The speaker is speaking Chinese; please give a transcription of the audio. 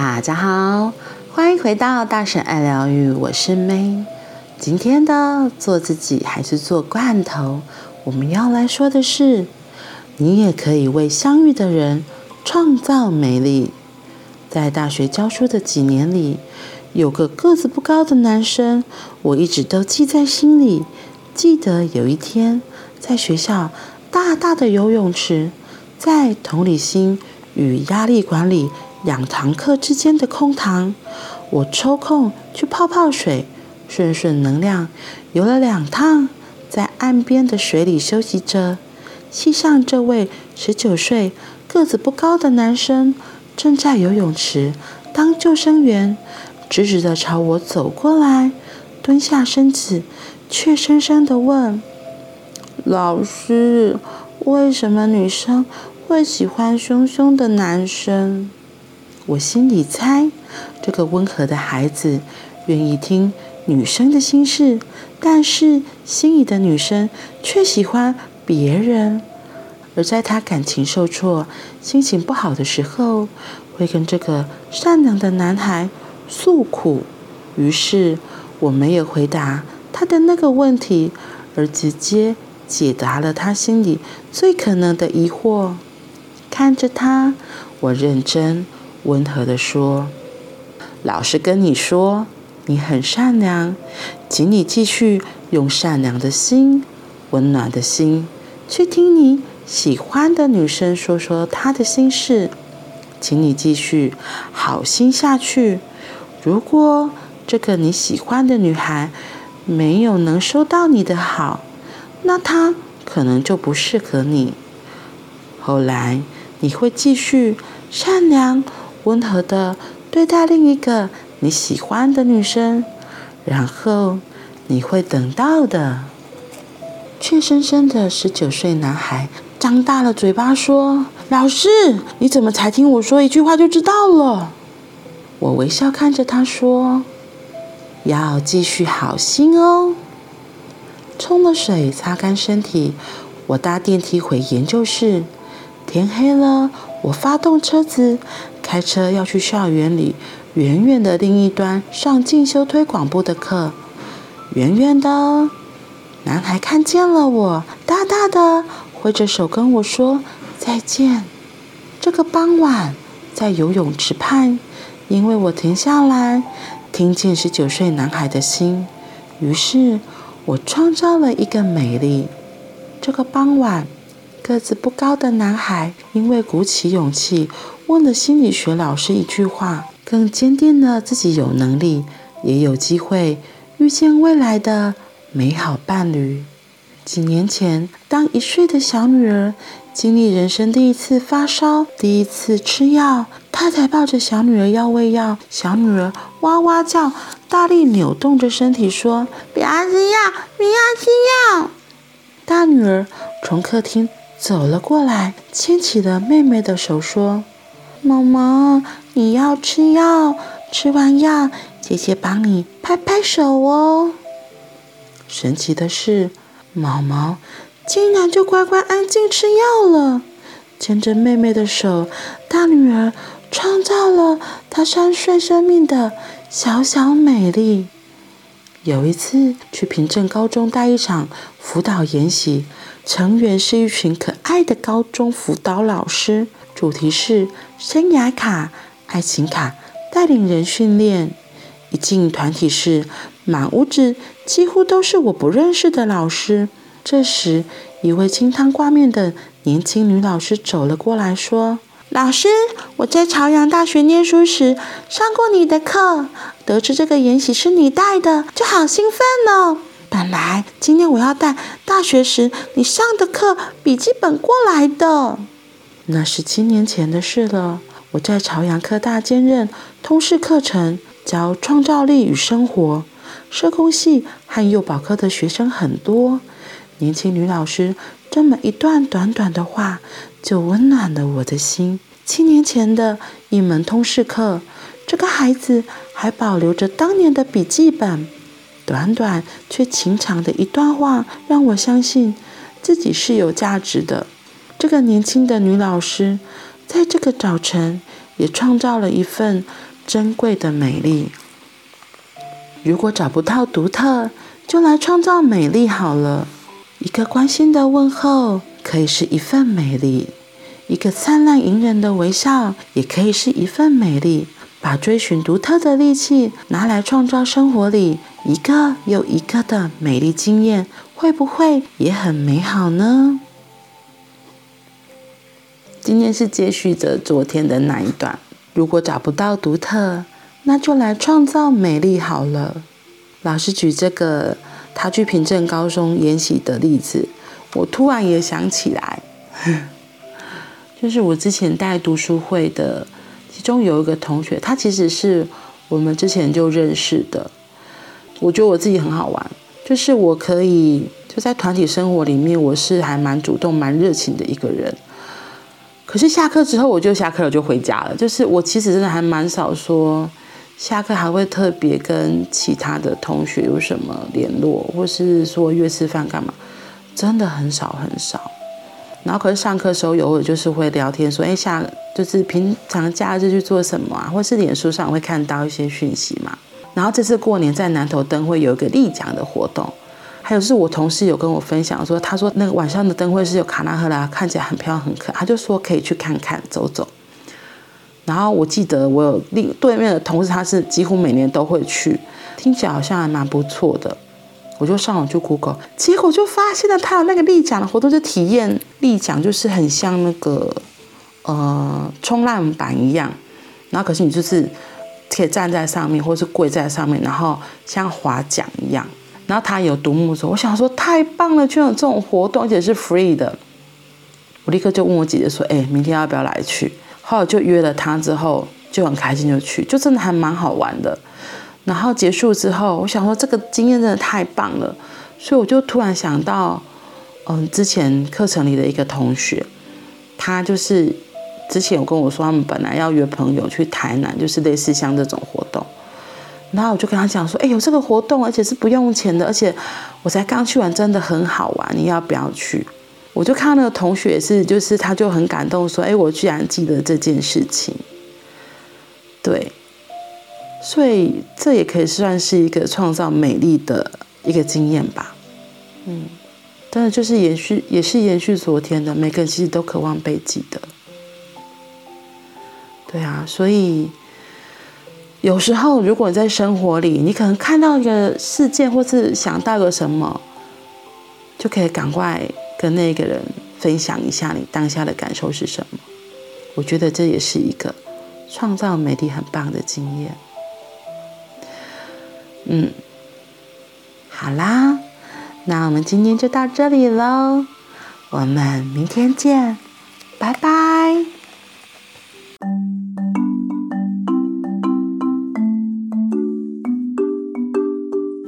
大家好，欢迎回到大婶爱疗愈，我是 May。今天的做自己还是做罐头？我们要来说的是，你也可以为相遇的人创造美丽。在大学教书的几年里，有个个子不高的男生，我一直都记在心里。记得有一天，在学校大大的游泳池，在同理心与压力管理两堂课之间的空堂，我抽空去泡泡水，顺顺能量，游了两趟，在岸边的水里休息着。系上这位十九岁、个子不高的男生，正在游泳池当救生员，直直的朝我走过来，蹲下身子，怯生生的问：“老师，为什么女生会喜欢凶凶的男生？”我心里猜，这个温和的孩子愿意听女生的心事，但是心仪的女生却喜欢别人。而在他感情受挫、心情不好的时候，会跟这个善良的男孩诉苦。于是我没有回答他的那个问题，而直接解答了他心里最可能的疑惑。看着他，我认真。温和地说：“老实跟你说，你很善良，请你继续用善良的心、温暖的心去听你喜欢的女生说说她的心事，请你继续好心下去。如果这个你喜欢的女孩没有能收到你的好，那她可能就不适合你。后来你会继续善良。”温和的对待另一个你喜欢的女生，然后你会等到的。怯生生的十九岁男孩张大了嘴巴说：“老师，你怎么才听我说一句话就知道了？”我微笑看着他说：“要继续好心哦。”冲了水，擦干身体，我搭电梯回研究室。天黑了，我发动车子。开车要去校园里远远的另一端上进修推广部的课，远远的，男孩看见了我，大大的挥着手跟我说再见。这个傍晚，在游泳池畔，因为我停下来，听见十九岁男孩的心，于是我创造了一个美丽。这个傍晚。个子不高的男孩，因为鼓起勇气问了心理学老师一句话，更坚定了自己有能力，也有机会遇见未来的美好伴侣。几年前，当一岁的小女儿经历人生第一次发烧、第一次吃药，太太抱着小女儿要喂药，小女儿哇哇叫，大力扭动着身体说：“不要吃药，不要吃药。”大女儿从客厅。走了过来，牵起了妹妹的手，说：“毛毛，你要吃药，吃完药，姐姐帮你拍拍手哦。”神奇的是，毛毛竟然就乖乖安静吃药了。牵着妹妹的手，大女儿创造了她三岁生命的小小美丽。有一次去平镇高中带一场辅导研习。成员是一群可爱的高中辅导老师，主题是生涯卡、爱情卡，带领人训练。一进团体室，满屋子几乎都是我不认识的老师。这时，一位清汤挂面的年轻女老师走了过来，说：“老师，我在朝阳大学念书时上过你的课，得知这个研习是你带的，就好兴奋哦。”本来今天我要带大学时你上的课笔记本过来的，那是七年前的事了。我在朝阳科大兼任通识课程，教创造力与生活。社工系和幼保科的学生很多，年轻女老师这么一段短短的话，就温暖了我的心。七年前的一门通识课，这个孩子还保留着当年的笔记本。短短却情长的一段话，让我相信自己是有价值的。这个年轻的女老师，在这个早晨也创造了一份珍贵的美丽。如果找不到独特，就来创造美丽好了。一个关心的问候可以是一份美丽，一个灿烂迎人的微笑也可以是一份美丽。把追寻独特的力气拿来创造生活里一个又一个的美丽经验，会不会也很美好呢？今天是接续着昨天的那一段。如果找不到独特，那就来创造美丽好了。老师举这个他去平镇高中研习的例子，我突然也想起来，就是我之前带读书会的。其中有一个同学，他其实是我们之前就认识的。我觉得我自己很好玩，就是我可以就在团体生活里面，我是还蛮主动、蛮热情的一个人。可是下课之后，我就下课了，就回家了。就是我其实真的还蛮少说下课还会特别跟其他的同学有什么联络，或是说约吃饭干嘛，真的很少很少。然后可是上课时候，偶尔就是会聊天，说：“哎，下就是平常假日去做什么啊？”或是脸书上会看到一些讯息嘛。然后这次过年在南头灯会有一个立奖的活动，还有是我同事有跟我分享说，他说那个晚上的灯会是有卡纳赫拉，看起来很漂亮很可爱，他就说可以去看看走走。然后我记得我有另对面的同事，他是几乎每年都会去，听起来好像还蛮不错的。我就上网去 Google，结果就发现了他有那个立桨的活动，就体验立桨，就是很像那个呃冲浪板一样，然后可是你就是可以站在上面，或是跪在上面，然后像划桨一样，然后他有独木舟，我想说太棒了，居然有这种活动，而且是 free 的，我立刻就问我姐姐说，哎，明天要不要来去？后来就约了他之后，就很开心就去，就真的还蛮好玩的。然后结束之后，我想说这个经验真的太棒了，所以我就突然想到，嗯，之前课程里的一个同学，他就是之前有跟我说，他们本来要约朋友去台南，就是类似像这种活动。然后我就跟他讲说，哎，有这个活动，而且是不用钱的，而且我才刚去完，真的很好玩，你要不要去？我就看到那个同学是，就是他就很感动，说，哎，我居然记得这件事情，对。所以这也可以算是一个创造美丽的一个经验吧，嗯，但是就是延续，也是延续昨天的，每个人其实都渴望被记得，对啊，所以有时候如果你在生活里，你可能看到一个事件，或是想到个什么，就可以赶快跟那个人分享一下你当下的感受是什么。我觉得这也是一个创造美丽很棒的经验。嗯，好啦，那我们今天就到这里喽，我们明天见，拜拜。